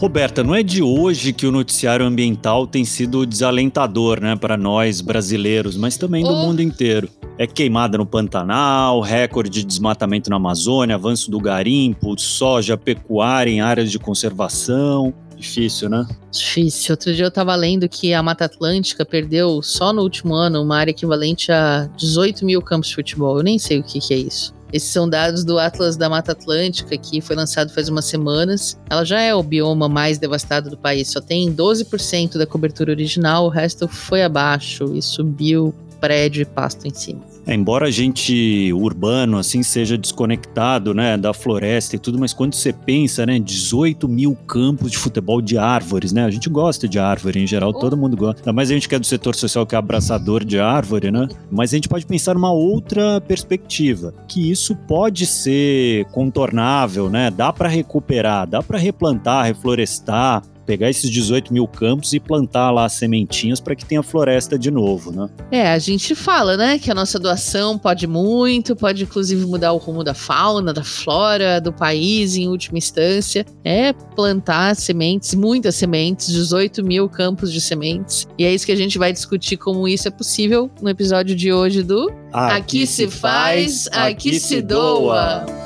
Roberta, não é de hoje que o noticiário ambiental tem sido desalentador, né, para nós brasileiros, mas também do oh. mundo inteiro. É queimada no Pantanal, recorde de desmatamento na Amazônia, avanço do garimpo, soja, pecuária em áreas de conservação. Difícil, né? Difícil. Outro dia eu tava lendo que a Mata Atlântica perdeu só no último ano uma área equivalente a 18 mil campos de futebol. Eu nem sei o que, que é isso. Esses são dados do Atlas da Mata Atlântica, que foi lançado faz umas semanas. Ela já é o bioma mais devastado do país, só tem 12% da cobertura original, o resto foi abaixo e subiu prédio e pasto em cima. É, embora a gente urbano assim seja desconectado, né, da floresta e tudo, mas quando você pensa, né, 18 mil campos de futebol de árvores, né, a gente gosta de árvore em geral, todo mundo gosta. Mais a gente que é do setor social que é abraçador de árvore, né? Mas a gente pode pensar numa outra perspectiva, que isso pode ser contornável, né? Dá para recuperar, dá para replantar, reflorestar, pegar esses 18 mil campos e plantar lá sementinhas para que tenha floresta de novo, né? É, a gente fala, né, que a nossa doação pode muito, pode inclusive mudar o rumo da fauna, da flora, do país em última instância. É plantar sementes, muitas sementes, 18 mil campos de sementes. E é isso que a gente vai discutir como isso é possível no episódio de hoje do Aqui, aqui se faz, aqui, aqui se doa.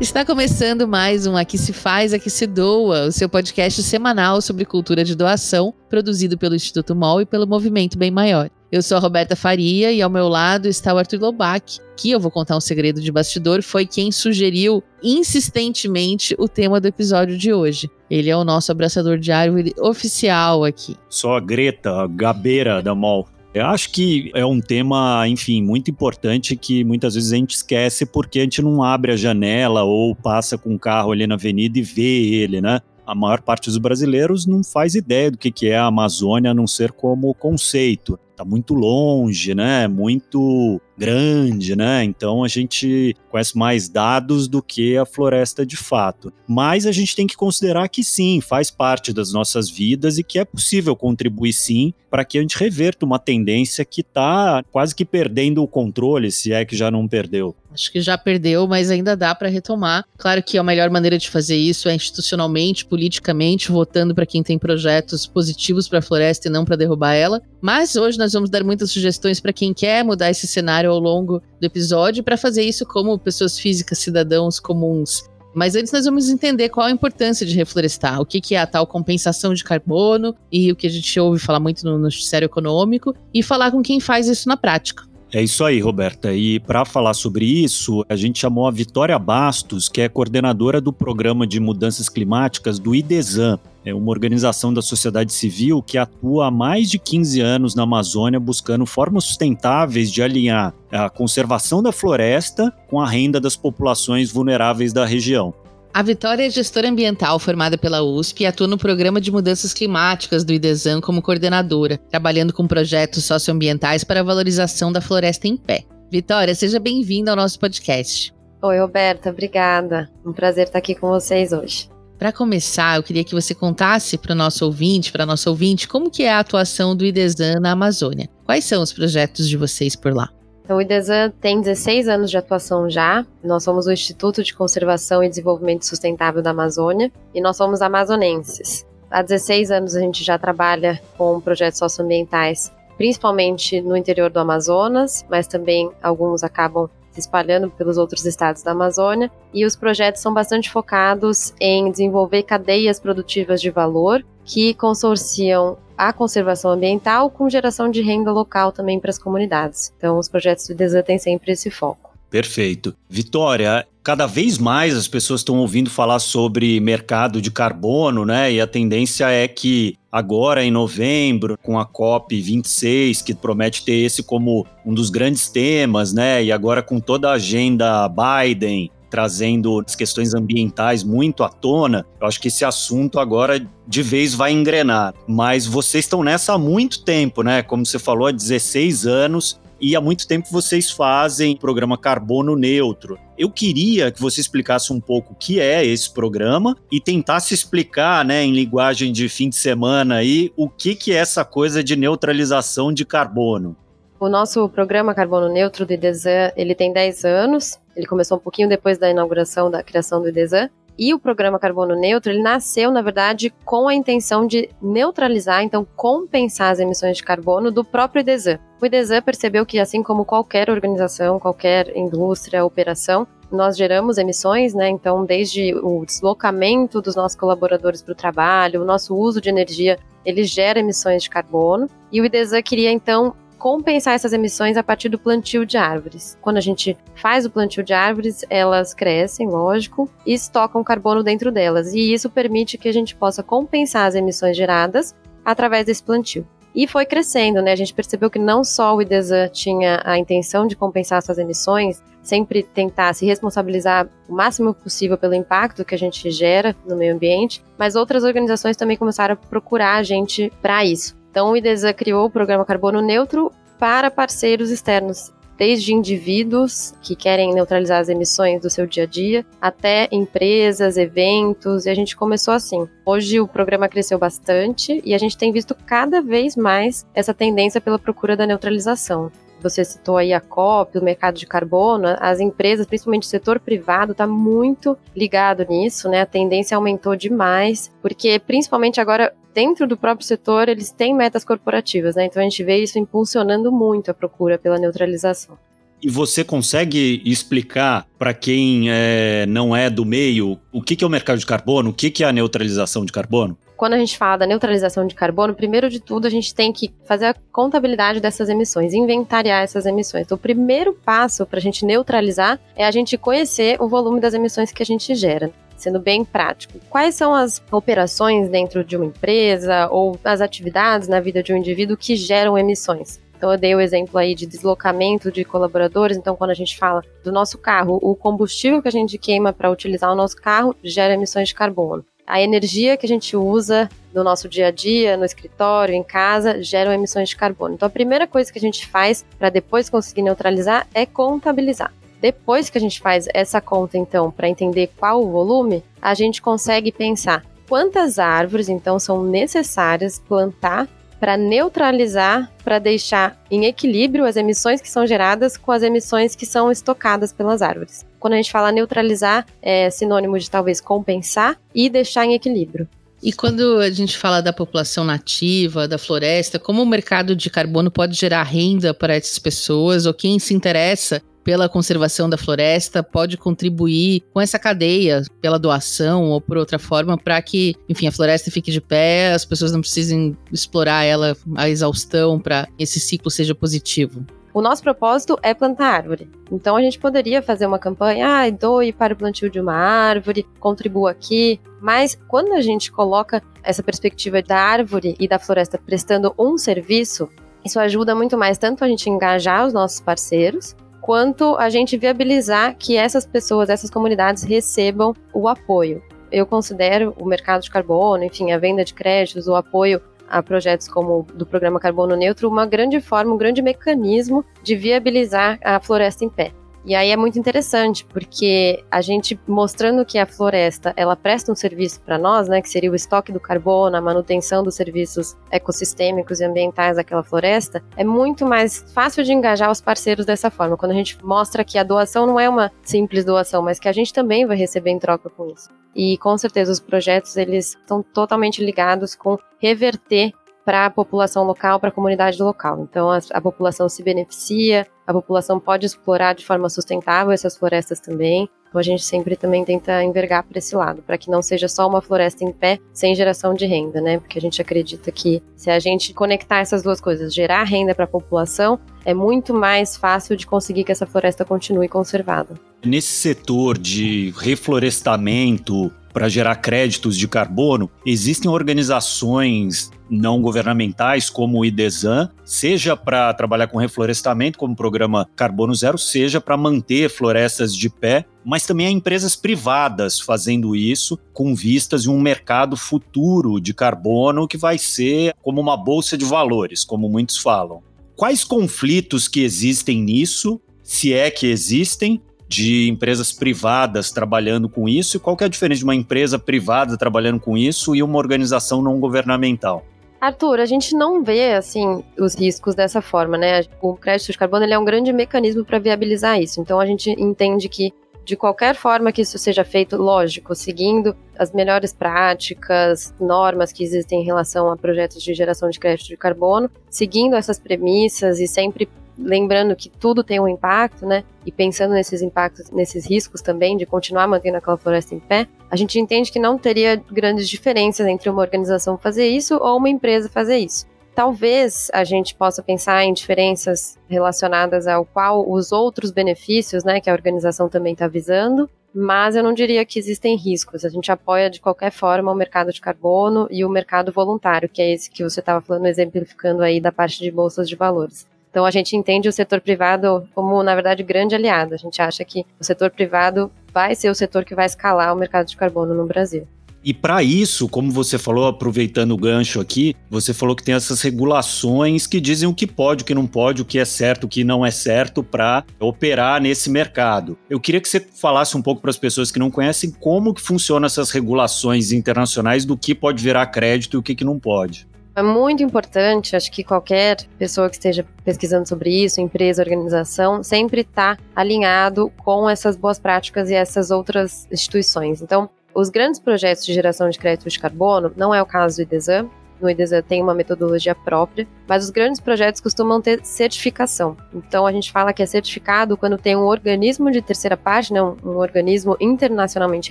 Está começando mais um Aqui Se Faz, Aqui Se Doa, o seu podcast semanal sobre cultura de doação, produzido pelo Instituto MOL e pelo Movimento Bem Maior. Eu sou a Roberta Faria e ao meu lado está o Arthur Lobac, que eu vou contar um segredo de bastidor, foi quem sugeriu insistentemente o tema do episódio de hoje. Ele é o nosso abraçador de árvore oficial aqui. Só a Greta, a gabeira da MOL. Eu acho que é um tema, enfim, muito importante que muitas vezes a gente esquece porque a gente não abre a janela ou passa com o carro ali na avenida e vê ele, né? A maior parte dos brasileiros não faz ideia do que é a Amazônia, a não ser como conceito. Está muito longe, né? Muito grande, né? Então a gente conhece mais dados do que a floresta de fato. Mas a gente tem que considerar que sim, faz parte das nossas vidas e que é possível contribuir sim para que a gente reverta uma tendência que está quase que perdendo o controle, se é que já não perdeu. Acho que já perdeu, mas ainda dá para retomar. Claro que a melhor maneira de fazer isso é institucionalmente, politicamente, votando para quem tem projetos positivos para a floresta e não para derrubar ela. Mas hoje nós vamos dar muitas sugestões para quem quer mudar esse cenário ao longo do episódio para fazer isso como pessoas físicas, cidadãos comuns. Mas antes nós vamos entender qual a importância de reflorestar, o que, que é a tal compensação de carbono e o que a gente ouve falar muito no noticiário econômico e falar com quem faz isso na prática. É isso aí, Roberta. E para falar sobre isso, a gente chamou a Vitória Bastos, que é coordenadora do programa de mudanças climáticas do IDESAN. É uma organização da sociedade civil que atua há mais de 15 anos na Amazônia buscando formas sustentáveis de alinhar a conservação da floresta com a renda das populações vulneráveis da região. A Vitória é gestora ambiental formada pela USP e atua no programa de mudanças climáticas do IDESAN como coordenadora, trabalhando com projetos socioambientais para a valorização da floresta em pé. Vitória, seja bem-vinda ao nosso podcast. Oi, Roberta, obrigada. Um prazer estar aqui com vocês hoje. Para começar, eu queria que você contasse para o nosso ouvinte, para nosso ouvinte, como que é a atuação do IDESAN na Amazônia. Quais são os projetos de vocês por lá? Então, o IDESAN tem 16 anos de atuação já. Nós somos o Instituto de Conservação e Desenvolvimento Sustentável da Amazônia e nós somos amazonenses. Há 16 anos a gente já trabalha com projetos socioambientais, principalmente no interior do Amazonas, mas também alguns acabam se espalhando pelos outros estados da Amazônia. E os projetos são bastante focados em desenvolver cadeias produtivas de valor que consorciam a conservação ambiental com geração de renda local também para as comunidades. Então, os projetos do IDESAN têm sempre esse foco. Perfeito. Vitória, cada vez mais as pessoas estão ouvindo falar sobre mercado de carbono, né? E a tendência é que agora em novembro, com a COP 26, que promete ter esse como um dos grandes temas, né? E agora com toda a agenda Biden, trazendo as questões ambientais muito à tona, eu acho que esse assunto agora de vez vai engrenar. Mas vocês estão nessa há muito tempo, né? Como você falou, há 16 anos. E há muito tempo vocês fazem o programa Carbono Neutro. Eu queria que você explicasse um pouco o que é esse programa e tentasse explicar, né, em linguagem de fim de semana aí, o que, que é essa coisa de neutralização de carbono. O nosso programa Carbono Neutro de Desan, ele tem 10 anos Ele começou um pouquinho depois da inauguração da criação do IDESAN. E o programa Carbono Neutro, ele nasceu, na verdade, com a intenção de neutralizar, então compensar as emissões de carbono do próprio IDESAN. O IDESAN percebeu que, assim como qualquer organização, qualquer indústria, operação, nós geramos emissões, né? Então, desde o deslocamento dos nossos colaboradores para o trabalho, o nosso uso de energia, ele gera emissões de carbono. E o IDESAN queria, então, compensar essas emissões a partir do plantio de árvores. Quando a gente faz o plantio de árvores, elas crescem, lógico, e estocam carbono dentro delas. E isso permite que a gente possa compensar as emissões geradas através desse plantio. E foi crescendo, né? A gente percebeu que não só o IDESAN tinha a intenção de compensar suas emissões, sempre tentar se responsabilizar o máximo possível pelo impacto que a gente gera no meio ambiente, mas outras organizações também começaram a procurar a gente para isso. Então, o IDESA criou o programa Carbono Neutro para parceiros externos, desde indivíduos que querem neutralizar as emissões do seu dia a dia, até empresas, eventos, e a gente começou assim. Hoje o programa cresceu bastante e a gente tem visto cada vez mais essa tendência pela procura da neutralização você citou aí a COP, o mercado de carbono, as empresas, principalmente o setor privado, está muito ligado nisso, né? A tendência aumentou demais, porque principalmente agora dentro do próprio setor eles têm metas corporativas, né? Então a gente vê isso impulsionando muito a procura pela neutralização. E você consegue explicar para quem é, não é do meio o que, que é o mercado de carbono, o que, que é a neutralização de carbono? Quando a gente fala da neutralização de carbono, primeiro de tudo a gente tem que fazer a contabilidade dessas emissões, inventariar essas emissões. Então, o primeiro passo para a gente neutralizar é a gente conhecer o volume das emissões que a gente gera sendo bem prático. Quais são as operações dentro de uma empresa ou as atividades na vida de um indivíduo que geram emissões? Então eu dei o exemplo aí de deslocamento de colaboradores. Então quando a gente fala do nosso carro, o combustível que a gente queima para utilizar o nosso carro gera emissões de carbono a energia que a gente usa no nosso dia a dia, no escritório, em casa, geram emissões de carbono. Então, a primeira coisa que a gente faz para depois conseguir neutralizar é contabilizar. Depois que a gente faz essa conta, então, para entender qual o volume, a gente consegue pensar quantas árvores, então, são necessárias plantar para neutralizar, para deixar em equilíbrio as emissões que são geradas com as emissões que são estocadas pelas árvores. Quando a gente fala neutralizar, é sinônimo de talvez compensar e deixar em equilíbrio. E quando a gente fala da população nativa, da floresta, como o mercado de carbono pode gerar renda para essas pessoas ou quem se interessa pela conservação da floresta pode contribuir com essa cadeia pela doação ou por outra forma para que, enfim, a floresta fique de pé, as pessoas não precisem explorar ela à exaustão para esse ciclo seja positivo. O nosso propósito é plantar árvore. Então a gente poderia fazer uma campanha, ah, doe para o plantio de uma árvore, contribua aqui. Mas quando a gente coloca essa perspectiva da árvore e da floresta prestando um serviço, isso ajuda muito mais tanto a gente engajar os nossos parceiros, quanto a gente viabilizar que essas pessoas, essas comunidades recebam o apoio. Eu considero o mercado de carbono, enfim, a venda de créditos, o apoio a projetos como do programa Carbono Neutro, uma grande forma, um grande mecanismo de viabilizar a floresta em pé. E aí é muito interessante, porque a gente mostrando que a floresta, ela presta um serviço para nós, né, que seria o estoque do carbono, a manutenção dos serviços ecossistêmicos e ambientais daquela floresta, é muito mais fácil de engajar os parceiros dessa forma, quando a gente mostra que a doação não é uma simples doação, mas que a gente também vai receber em troca com isso. E com certeza os projetos eles estão totalmente ligados com reverter para a população local, para a comunidade local. Então a, a, população se beneficia, a população pode explorar de forma sustentável essas florestas também. Então a gente sempre também tenta envergar para esse lado, para que não seja só uma floresta em pé sem geração de renda, né? Porque a gente acredita que se a gente conectar essas duas coisas, gerar renda para a população, é muito mais fácil de conseguir que essa floresta continue conservada. Nesse setor de reflorestamento, para gerar créditos de carbono, existem organizações não governamentais como o IDESAN, seja para trabalhar com reflorestamento, como o programa Carbono Zero, seja para manter florestas de pé, mas também há empresas privadas fazendo isso com vistas de um mercado futuro de carbono que vai ser como uma bolsa de valores, como muitos falam. Quais conflitos que existem nisso, se é que existem, de empresas privadas trabalhando com isso e qual que é a diferença de uma empresa privada trabalhando com isso e uma organização não governamental? Arthur, a gente não vê assim os riscos dessa forma, né? O crédito de carbono ele é um grande mecanismo para viabilizar isso. Então a gente entende que de qualquer forma que isso seja feito, lógico, seguindo as melhores práticas, normas que existem em relação a projetos de geração de crédito de carbono, seguindo essas premissas e sempre lembrando que tudo tem um impacto, né? E pensando nesses impactos, nesses riscos também de continuar mantendo aquela floresta em pé, a gente entende que não teria grandes diferenças entre uma organização fazer isso ou uma empresa fazer isso. Talvez a gente possa pensar em diferenças relacionadas ao qual os outros benefícios, né, que a organização também está visando, mas eu não diria que existem riscos. A gente apoia de qualquer forma o mercado de carbono e o mercado voluntário, que é esse que você estava falando, exemplificando aí da parte de bolsas de valores. Então a gente entende o setor privado como, na verdade, grande aliado. A gente acha que o setor privado vai ser o setor que vai escalar o mercado de carbono no Brasil. E para isso, como você falou, aproveitando o gancho aqui, você falou que tem essas regulações que dizem o que pode, o que não pode, o que é certo, o que não é certo para operar nesse mercado. Eu queria que você falasse um pouco para as pessoas que não conhecem como que funcionam essas regulações internacionais do que pode virar crédito e o que, que não pode. É muito importante, acho que qualquer pessoa que esteja pesquisando sobre isso, empresa, organização, sempre está alinhado com essas boas práticas e essas outras instituições. Então, os grandes projetos de geração de crédito de carbono, não é o caso do IDESAM, no IDESAN tem uma metodologia própria, mas os grandes projetos costumam ter certificação. Então a gente fala que é certificado quando tem um organismo de terceira parte, né, um, organismo internacionalmente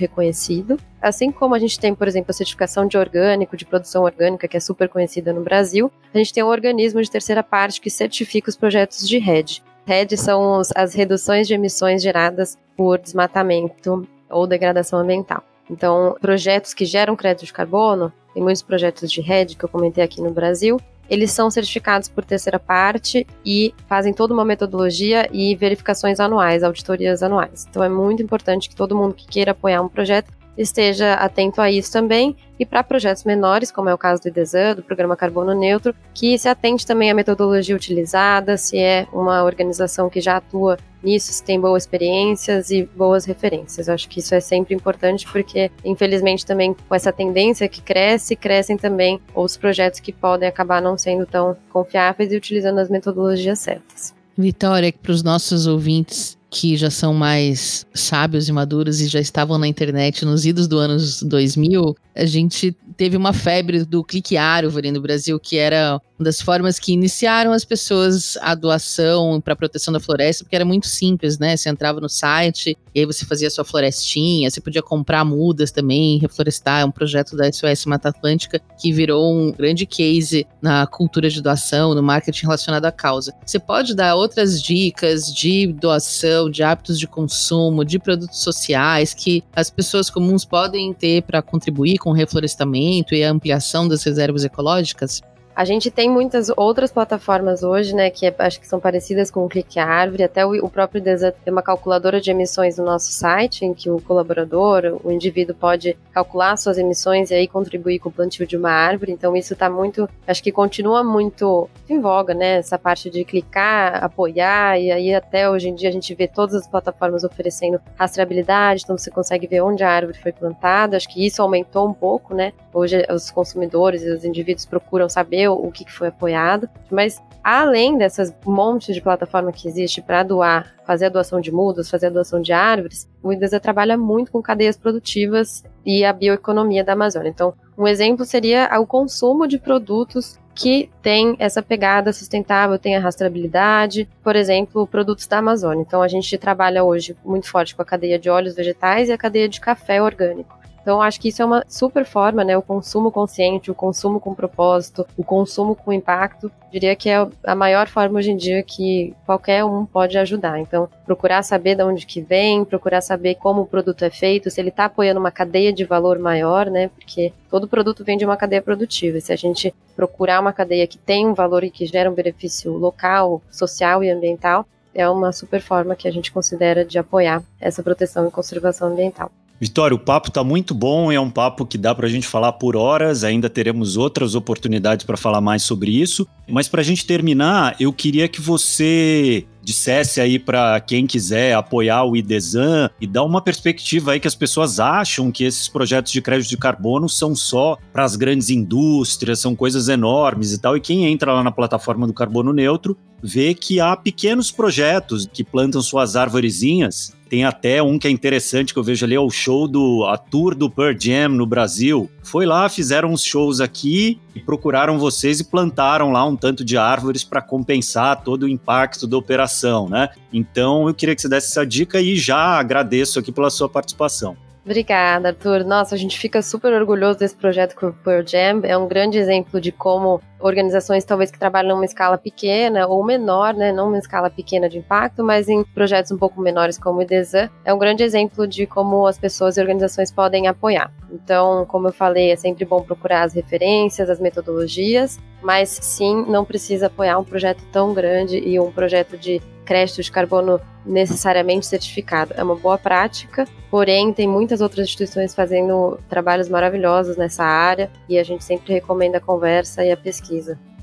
reconhecido, assim como a gente tem, por exemplo, a certificação de orgânico, de produção orgânica, que é super conhecida no Brasil, a gente tem um organismo de terceira parte que certifica os projetos de RED. RED são as reduções de emissões geradas por desmatamento ou degradação ambiental. Então, projetos que geram crédito de carbono, tem muitos projetos de RED que eu comentei aqui no Brasil, eles são certificados por terceira parte e fazem toda uma metodologia e verificações anuais, auditorias anuais. Então é muito importante que todo mundo que queira apoiar um projeto esteja atento a isso também. E para projetos menores, como é o caso do IDESAN, do Programa Carbono Neutro, que se atente também à metodologia utilizada, se é uma organização que já atua nisso, se tem boas experiências e boas referências. Eu acho que isso é sempre importante porque, infelizmente, também com essa tendência que cresce, crescem também outros projetos que podem acabar não sendo tão confiáveis e utilizando as metodologias certas. Vitória, para os nossos ouvintes que já são mais sábios e maduros e já estavam na internet nos idos do anos 2000, a gente teve uma febre do clique árvore no Brasil, que era uma das formas que iniciaram as pessoas a doação para proteção da floresta, porque era muito simples, né? Você entrava no site e aí você fazia sua florestinha, você podia comprar mudas também, reflorestar, é um projeto da SOS Mata Atlântica que virou um grande case na cultura de doação, no marketing relacionado à causa. Você pode dar outras dicas de doação, de hábitos de consumo, de produtos sociais que as pessoas comuns podem ter para contribuir com o reflorestamento e a ampliação das reservas ecológicas? A gente tem muitas outras plataformas hoje, né, que é, acho que são parecidas com o Clique Árvore, até o, próprio Desert tem uma calculadora de emissões no nosso site, em que o colaborador, o indivíduo pode calcular suas emissões e aí contribuir com o plantio de uma árvore, então isso está muito, acho que continua muito em voga, né, essa parte de clicar, apoiar, e aí até hoje em dia a gente vê todas as plataformas oferecendo rastreabilidade, então você consegue ver onde a árvore foi plantada, acho que isso aumentou um pouco, né, hoje os consumidores e os indivíduos procuram saber o que foi apoiado, mas além dessas montes de plataforma que existe para doar, fazer a doação de mudas, fazer a doação de árvores, o IDESA trabalha muito com cadeias produtivas e a bioeconomia da Amazônia. Então, um exemplo seria o consumo de produtos que tem essa pegada sustentável, tem a rastreabilidade, por exemplo, produtos da Amazônia. Então a gente trabalha hoje muito forte com a cadeia de óleos vegetais e a cadeia de café orgânico. Então, acho que isso é uma super forma, né? O consumo consciente, o consumo com propósito, o consumo com impacto. Diria que é a maior forma hoje em dia que qualquer um pode ajudar. Então, procurar saber de onde que vem, procurar saber como o produto é feito, se ele está apoiando uma cadeia de valor maior, né? Porque todo produto vem de uma cadeia produtiva. Se a gente procurar uma cadeia que tem um valor e que gera um benefício local, social e ambiental, é uma super forma que a gente considera de apoiar essa proteção e conservação ambiental. Vitória, o papo está muito bom, é um papo que dá para a gente falar por horas, ainda teremos outras oportunidades para falar mais sobre isso. Mas para a gente terminar, eu queria que você dissesse aí para quem quiser apoiar o IDESAN e dar uma perspectiva aí que as pessoas acham que esses projetos de crédito de carbono são só para as grandes indústrias, são coisas enormes e tal. E quem entra lá na plataforma do Carbono Neutro vê que há pequenos projetos que plantam suas árvorezinhas. Tem até um que é interessante que eu vejo ali, é o show do a tour do Pearl Jam no Brasil. Foi lá, fizeram uns shows aqui e procuraram vocês e plantaram lá um tanto de árvores para compensar todo o impacto da operação, né? Então eu queria que você desse essa dica e já agradeço aqui pela sua participação. Obrigada, Arthur. Nossa, a gente fica super orgulhoso desse projeto com o Pearl Jam. É um grande exemplo de como organizações talvez que trabalham numa escala pequena ou menor, né, não uma escala pequena de impacto, mas em projetos um pouco menores como o IDESAN, é um grande exemplo de como as pessoas e organizações podem apoiar. Então, como eu falei, é sempre bom procurar as referências, as metodologias, mas sim, não precisa apoiar um projeto tão grande e um projeto de crédito de carbono necessariamente certificado. É uma boa prática, porém tem muitas outras instituições fazendo trabalhos maravilhosos nessa área e a gente sempre recomenda a conversa e a pesquisa.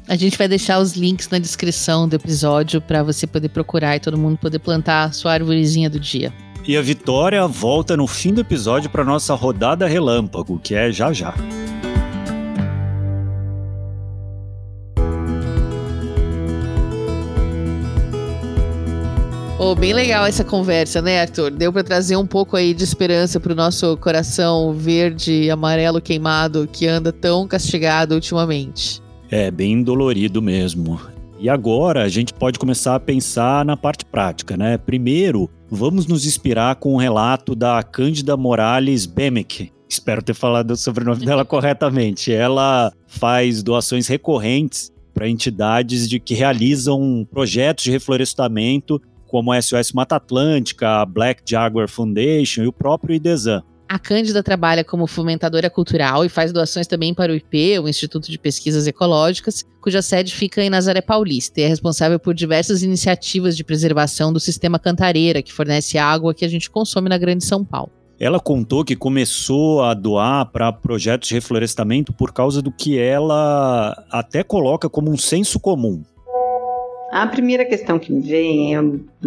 A gente vai deixar os links na descrição do episódio para você poder procurar e todo mundo poder plantar a sua árvorezinha do dia. E a Vitória volta no fim do episódio para nossa rodada relâmpago, que é já já. Oh, bem legal essa conversa, né, Arthur? Deu para trazer um pouco aí de esperança pro nosso coração verde e amarelo queimado que anda tão castigado ultimamente. É, bem dolorido mesmo. E agora a gente pode começar a pensar na parte prática, né? Primeiro, vamos nos inspirar com o relato da Cândida Morales Bemek. Espero ter falado o sobrenome dela corretamente. Ela faz doações recorrentes para entidades de que realizam projetos de reflorestamento como a SOS Mata Atlântica, a Black Jaguar Foundation e o próprio IDESAN. A Cândida trabalha como fomentadora cultural e faz doações também para o IP, o Instituto de Pesquisas Ecológicas, cuja sede fica em Nazaré Paulista e é responsável por diversas iniciativas de preservação do sistema Cantareira, que fornece água que a gente consome na Grande São Paulo. Ela contou que começou a doar para projetos de reflorestamento por causa do que ela até coloca como um senso comum. A primeira questão que me vem é,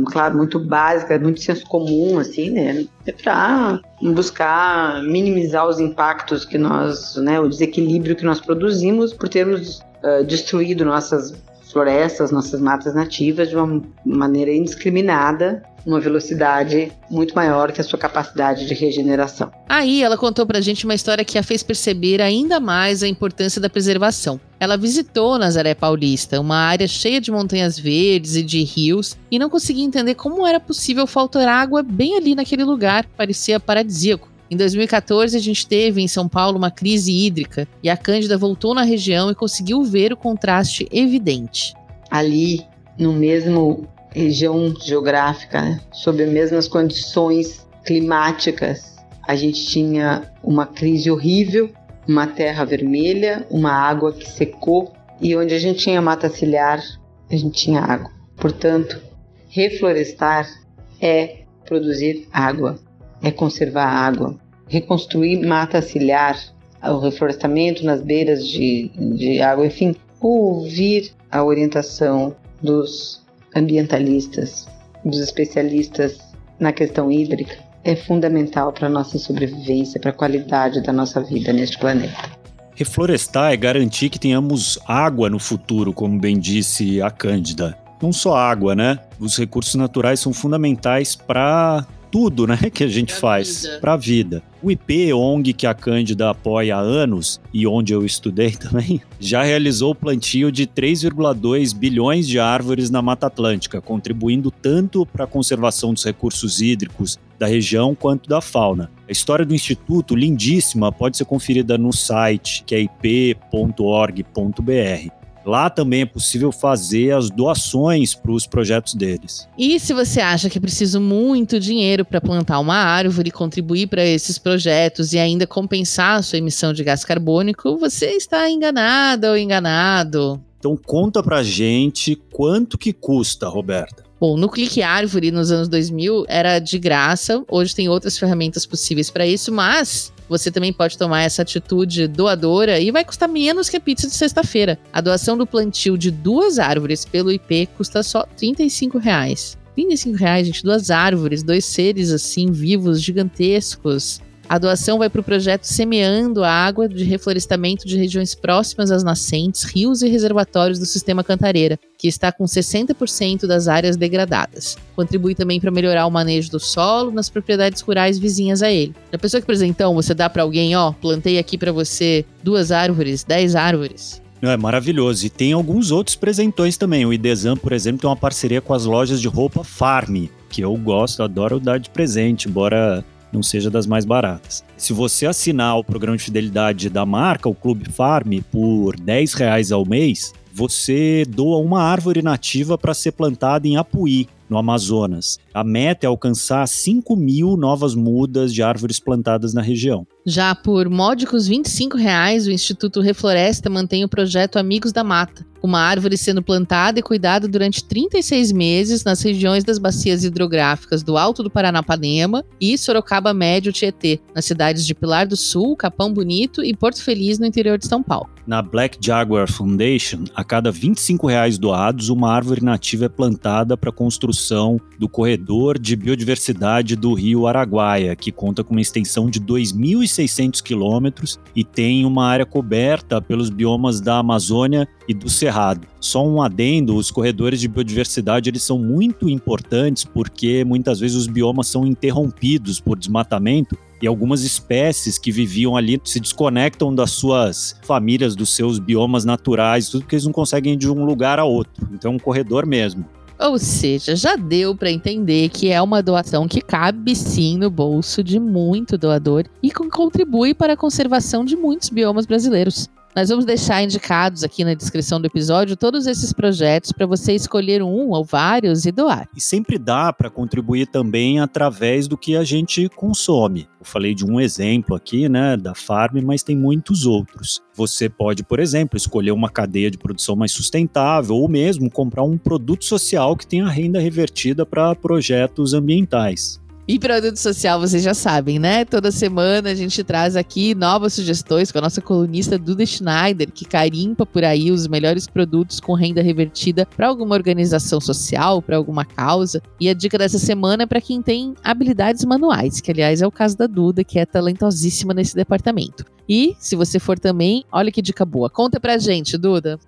claro, muito básica, muito senso comum, assim, né? É para buscar minimizar os impactos que nós, né, o desequilíbrio que nós produzimos por termos uh, destruído nossas florestas, nossas matas nativas de uma maneira indiscriminada, uma velocidade muito maior que a sua capacidade de regeneração. Aí ela contou pra gente uma história que a fez perceber ainda mais a importância da preservação. Ela visitou Nazaré Paulista, uma área cheia de montanhas verdes e de rios, e não conseguia entender como era possível faltar água bem ali naquele lugar, parecia paradisíaco. Em 2014, a gente teve em São Paulo uma crise hídrica e a Cândida voltou na região e conseguiu ver o contraste evidente. Ali, no mesmo região geográfica, né, sob as mesmas condições climáticas, a gente tinha uma crise horrível, uma terra vermelha, uma água que secou e onde a gente tinha mata ciliar, a gente tinha água. Portanto, reflorestar é produzir água é conservar a água, reconstruir mata ciliar, o reflorestamento nas beiras de, de água, enfim, ouvir a orientação dos ambientalistas, dos especialistas na questão hídrica é fundamental para a nossa sobrevivência, para a qualidade da nossa vida neste planeta. Reflorestar é garantir que tenhamos água no futuro, como bem disse a Cândida. Não só água, né? Os recursos naturais são fundamentais para tudo, né, que a gente pra faz para a vida. O IP ONG que a Cândida apoia há anos e onde eu estudei também, já realizou o plantio de 3,2 bilhões de árvores na Mata Atlântica, contribuindo tanto para a conservação dos recursos hídricos da região quanto da fauna. A história do instituto, lindíssima, pode ser conferida no site que é ip.org.br. Lá também é possível fazer as doações para os projetos deles. E se você acha que é preciso muito dinheiro para plantar uma árvore, contribuir para esses projetos e ainda compensar a sua emissão de gás carbônico, você está enganada ou enganado. Então conta pra gente quanto que custa, Roberta. Bom, no Clique Árvore nos anos 2000 era de graça, hoje tem outras ferramentas possíveis para isso, mas você também pode tomar essa atitude doadora e vai custar menos que a pizza de sexta-feira. A doação do plantio de duas árvores pelo IP custa só 35 reais. 35 reais, gente, duas árvores, dois seres assim vivos, gigantescos. A doação vai para o projeto Semeando a Água de reflorestamento de regiões próximas às nascentes, rios e reservatórios do sistema Cantareira, que está com 60% das áreas degradadas. Contribui também para melhorar o manejo do solo nas propriedades rurais vizinhas a ele. A pessoa que apresentão, você dá para alguém, ó, plantei aqui para você duas árvores, dez árvores. É maravilhoso. E tem alguns outros presentões também. O Idesam, por exemplo, tem uma parceria com as lojas de roupa Farm, que eu gosto, adoro dar de presente, embora não seja das mais baratas. Se você assinar o programa de fidelidade da marca, o Clube Farm, por 10 reais ao mês, você doa uma árvore nativa para ser plantada em Apuí, no Amazonas. A meta é alcançar 5 mil novas mudas de árvores plantadas na região. Já por módicos 25 reais, o Instituto Refloresta mantém o projeto Amigos da Mata, uma árvore sendo plantada e cuidada durante 36 meses nas regiões das bacias hidrográficas do Alto do Paranapanema e Sorocaba Médio Tietê, nas cidades de Pilar do Sul, Capão Bonito e Porto Feliz, no interior de São Paulo. Na Black Jaguar Foundation, a cada 25 reais doados, uma árvore nativa é plantada para a construção do corredor de biodiversidade do Rio Araguaia, que conta com uma extensão de 2.600 quilômetros e tem uma área coberta pelos biomas da Amazônia e do Cerrado. Só um adendo, os corredores de biodiversidade eles são muito importantes porque muitas vezes os biomas são interrompidos por desmatamento e algumas espécies que viviam ali se desconectam das suas famílias, dos seus biomas naturais, tudo porque eles não conseguem ir de um lugar a outro. Então é um corredor mesmo. Ou seja, já deu para entender que é uma doação que cabe sim no bolso de muito doador e contribui para a conservação de muitos biomas brasileiros. Nós vamos deixar indicados aqui na descrição do episódio todos esses projetos para você escolher um ou vários e doar. E sempre dá para contribuir também através do que a gente consome. Eu falei de um exemplo aqui, né, da Farm, mas tem muitos outros. Você pode, por exemplo, escolher uma cadeia de produção mais sustentável ou mesmo comprar um produto social que tenha renda revertida para projetos ambientais. E produto social, vocês já sabem, né? Toda semana a gente traz aqui novas sugestões com a nossa colunista Duda Schneider, que carimpa por aí os melhores produtos com renda revertida para alguma organização social, para alguma causa. E a dica dessa semana é para quem tem habilidades manuais, que aliás é o caso da Duda, que é talentosíssima nesse departamento. E, se você for também, olha que dica boa. Conta pra gente, Duda.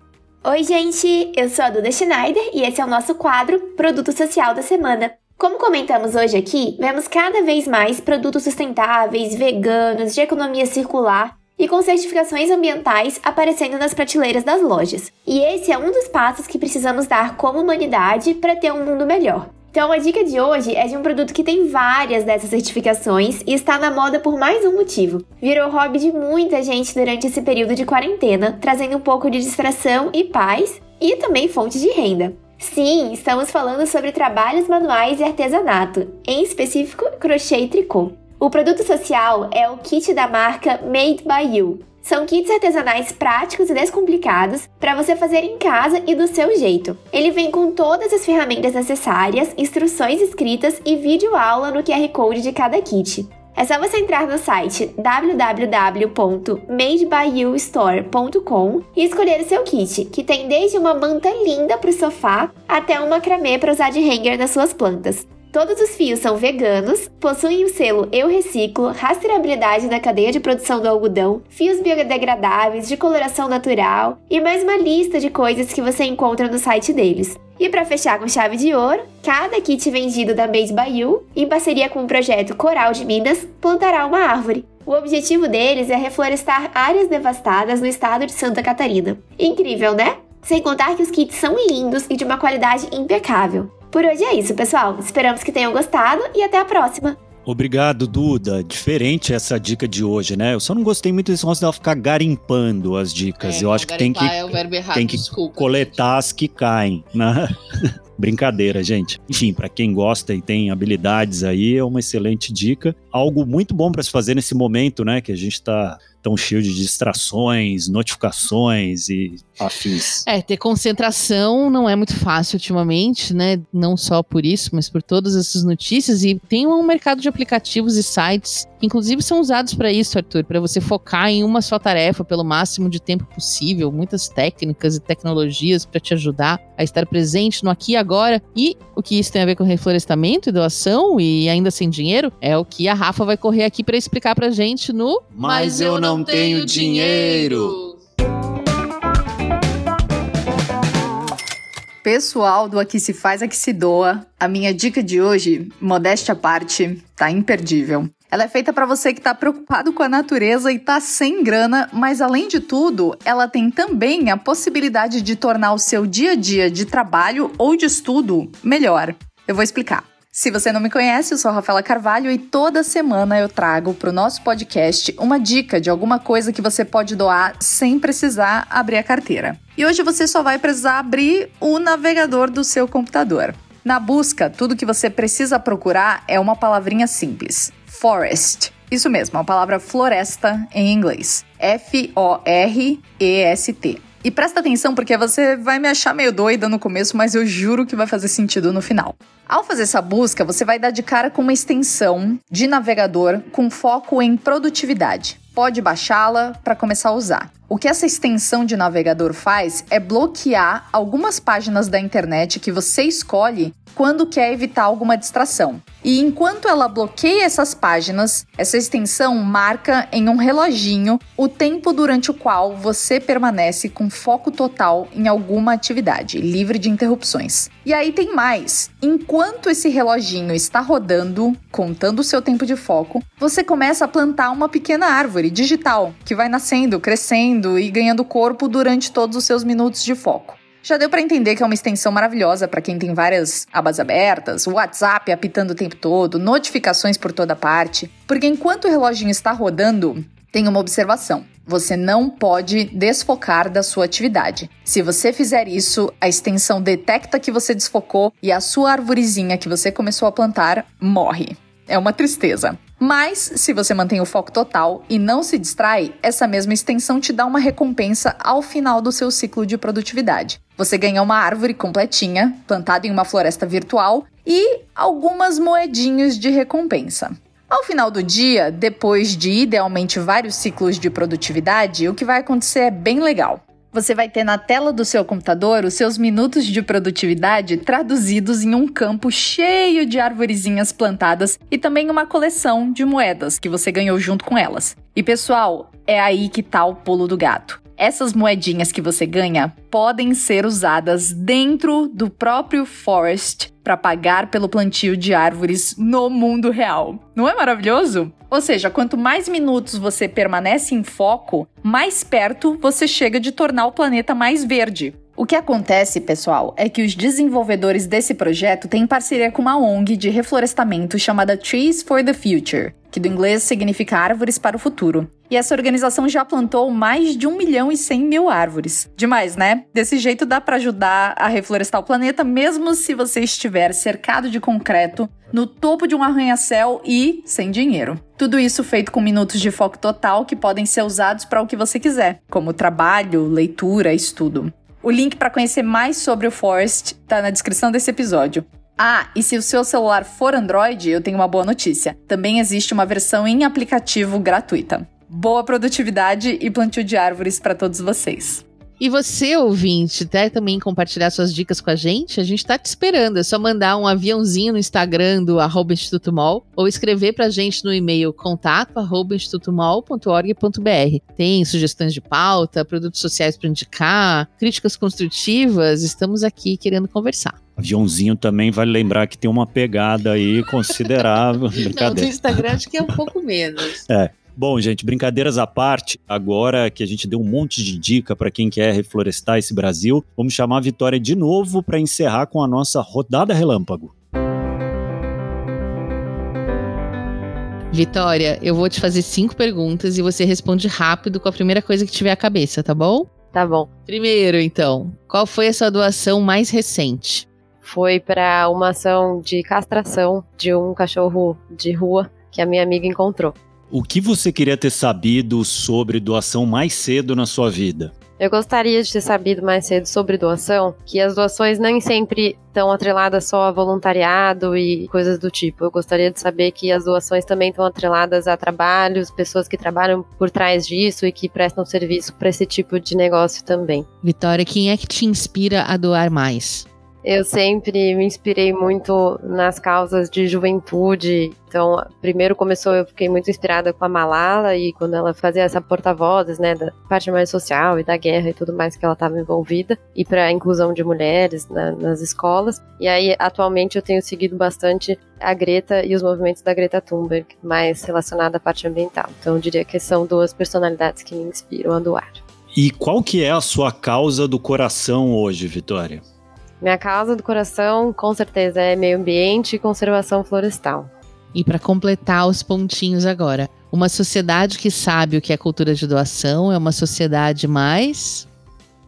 Oi, gente! Eu sou a Duda Schneider e esse é o nosso quadro Produto Social da Semana. Como comentamos hoje aqui, vemos cada vez mais produtos sustentáveis, veganos, de economia circular e com certificações ambientais aparecendo nas prateleiras das lojas. E esse é um dos passos que precisamos dar como humanidade para ter um mundo melhor. Então, a dica de hoje é de um produto que tem várias dessas certificações e está na moda por mais um motivo. Virou hobby de muita gente durante esse período de quarentena, trazendo um pouco de distração e paz e também fonte de renda. Sim, estamos falando sobre trabalhos manuais e artesanato, em específico crochê e tricô. O produto social é o kit da marca Made by You. São kits artesanais práticos e descomplicados para você fazer em casa e do seu jeito. Ele vem com todas as ferramentas necessárias, instruções escritas e vídeo aula no QR Code de cada kit. É só você entrar no site www.madebyyoustore.com e escolher o seu kit, que tem desde uma manta linda para o sofá até um macramê para usar de hanger nas suas plantas. Todos os fios são veganos, possuem o selo Eu Reciclo, rastreabilidade na cadeia de produção do algodão, fios biodegradáveis, de coloração natural e mais uma lista de coisas que você encontra no site deles. E para fechar com chave de ouro, cada kit vendido da Made by You, em parceria com o projeto Coral de Minas, plantará uma árvore. O objetivo deles é reflorestar áreas devastadas no estado de Santa Catarina. Incrível, né? Sem contar que os kits são lindos e de uma qualidade impecável. Por hoje é isso, pessoal. Esperamos que tenham gostado e até a próxima. Obrigado, Duda. Diferente essa dica de hoje, né? Eu só não gostei muito desse negócio dela ficar garimpando as dicas. É, Eu acho que tem que, é o verbo errado, tem que desculpa, coletar as que caem, né? Brincadeira, gente. Enfim, para quem gosta e tem habilidades aí, é uma excelente dica. Algo muito bom para se fazer nesse momento, né? Que a gente tá tão cheio de distrações, notificações e afins. É, ter concentração não é muito fácil ultimamente, né? Não só por isso, mas por todas essas notícias. E tem um mercado de aplicativos e sites inclusive são usados para isso, Arthur, para você focar em uma só tarefa pelo máximo de tempo possível, muitas técnicas e tecnologias para te ajudar a estar presente no aqui e agora. E o que isso tem a ver com reflorestamento e doação e ainda sem dinheiro é o que a Rafa vai correr aqui para explicar pra gente no Mas, eu não tenho dinheiro. Pessoal do Aqui Se Faz, Aqui Se Doa, a minha dica de hoje, modéstia à parte, tá imperdível. Ela é feita para você que está preocupado com a natureza e está sem grana, mas além de tudo, ela tem também a possibilidade de tornar o seu dia a dia de trabalho ou de estudo melhor. Eu vou explicar. Se você não me conhece, eu sou a Rafaela Carvalho e toda semana eu trago para o nosso podcast uma dica de alguma coisa que você pode doar sem precisar abrir a carteira. E hoje você só vai precisar abrir o navegador do seu computador. Na busca, tudo que você precisa procurar é uma palavrinha simples: forest. Isso mesmo, a palavra floresta em inglês. F-O-R-E-S-T. E presta atenção porque você vai me achar meio doida no começo, mas eu juro que vai fazer sentido no final. Ao fazer essa busca, você vai dar de cara com uma extensão de navegador com foco em produtividade. Pode baixá-la para começar a usar. O que essa extensão de navegador faz é bloquear algumas páginas da internet que você escolhe quando quer evitar alguma distração. E enquanto ela bloqueia essas páginas, essa extensão marca em um reloginho o tempo durante o qual você permanece com foco total em alguma atividade, livre de interrupções. E aí tem mais. Enquanto esse reloginho está rodando, contando o seu tempo de foco, você começa a plantar uma pequena árvore digital que vai nascendo, crescendo e ganhando corpo durante todos os seus minutos de foco. Já deu para entender que é uma extensão maravilhosa para quem tem várias abas abertas, WhatsApp apitando o tempo todo, notificações por toda parte. Porque enquanto o reloginho está rodando, tem uma observação. Você não pode desfocar da sua atividade. Se você fizer isso, a extensão detecta que você desfocou e a sua arvorezinha que você começou a plantar morre. É uma tristeza. Mas, se você mantém o foco total e não se distrai, essa mesma extensão te dá uma recompensa ao final do seu ciclo de produtividade. Você ganha uma árvore completinha, plantada em uma floresta virtual, e algumas moedinhas de recompensa. Ao final do dia, depois de idealmente vários ciclos de produtividade, o que vai acontecer é bem legal. Você vai ter na tela do seu computador os seus minutos de produtividade traduzidos em um campo cheio de arvorezinhas plantadas e também uma coleção de moedas que você ganhou junto com elas. E pessoal, é aí que tá o pulo do gato. Essas moedinhas que você ganha podem ser usadas dentro do próprio Forest para pagar pelo plantio de árvores no mundo real. Não é maravilhoso? Ou seja, quanto mais minutos você permanece em foco, mais perto você chega de tornar o planeta mais verde. O que acontece, pessoal, é que os desenvolvedores desse projeto têm parceria com uma ONG de reflorestamento chamada Trees for the Future, que do inglês significa Árvores para o Futuro. E essa organização já plantou mais de 1 milhão e 100 mil árvores. Demais, né? Desse jeito dá para ajudar a reflorestar o planeta, mesmo se você estiver cercado de concreto, no topo de um arranha-céu e sem dinheiro. Tudo isso feito com minutos de foco total que podem ser usados para o que você quiser, como trabalho, leitura, estudo. O link para conhecer mais sobre o Forest está na descrição desse episódio. Ah, e se o seu celular for Android, eu tenho uma boa notícia. Também existe uma versão em aplicativo gratuita. Boa produtividade e plantio de árvores para todos vocês. E você, ouvinte, quer também compartilhar suas dicas com a gente? A gente está te esperando. É só mandar um aviãozinho no Instagram do arroba Instituto Mol ou escrever para a gente no e-mail contato arroba institutomol.org.br. Tem sugestões de pauta, produtos sociais para indicar, críticas construtivas. Estamos aqui querendo conversar. Aviãozinho também vale lembrar que tem uma pegada aí considerável. Não, no Instagram acho que é um pouco menos. É. Bom, gente, brincadeiras à parte, agora que a gente deu um monte de dica para quem quer reflorestar esse Brasil, vamos chamar a Vitória de novo para encerrar com a nossa rodada relâmpago. Vitória, eu vou te fazer cinco perguntas e você responde rápido com a primeira coisa que tiver à cabeça, tá bom? Tá bom. Primeiro, então, qual foi a sua doação mais recente? Foi para uma ação de castração de um cachorro de rua que a minha amiga encontrou. O que você queria ter sabido sobre doação mais cedo na sua vida? Eu gostaria de ter sabido mais cedo sobre doação, que as doações nem sempre estão atreladas só a voluntariado e coisas do tipo. Eu gostaria de saber que as doações também estão atreladas a trabalhos, pessoas que trabalham por trás disso e que prestam serviço para esse tipo de negócio também. Vitória, quem é que te inspira a doar mais? Eu sempre me inspirei muito nas causas de juventude. Então, primeiro começou, eu fiquei muito inspirada com a Malala e quando ela fazia essa porta-vozes, né, da parte mais social e da guerra e tudo mais que ela estava envolvida, e para a inclusão de mulheres na, nas escolas. E aí, atualmente, eu tenho seguido bastante a Greta e os movimentos da Greta Thunberg, mais relacionada à parte ambiental. Então, eu diria que são duas personalidades que me inspiram a doar. E qual que é a sua causa do coração hoje, Vitória? Minha causa do coração, com certeza, é meio ambiente e conservação florestal. E para completar os pontinhos agora, uma sociedade que sabe o que é cultura de doação é uma sociedade mais.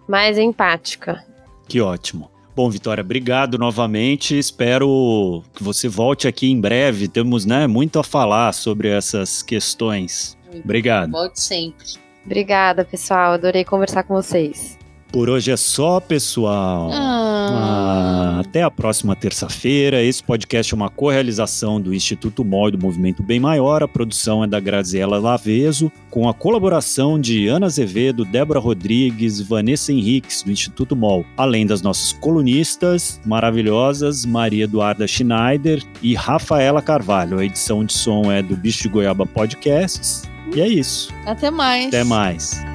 Mais empática. Que ótimo. Bom, Vitória, obrigado novamente. Espero que você volte aqui em breve. Temos né, muito a falar sobre essas questões. Obrigado. Volte sempre. Obrigada, pessoal. Adorei conversar com vocês. Por hoje é só, pessoal. Ah. Ah, até a próxima terça-feira. Esse podcast é uma co-realização do Instituto MOL e do Movimento Bem Maior. A produção é da Graziela Laveso, com a colaboração de Ana Azevedo, Débora Rodrigues, Vanessa Henriques, do Instituto MOL, além das nossas colunistas maravilhosas, Maria Eduarda Schneider e Rafaela Carvalho. A edição de som é do Bicho de Goiaba Podcasts. E é isso. Até mais. Até mais.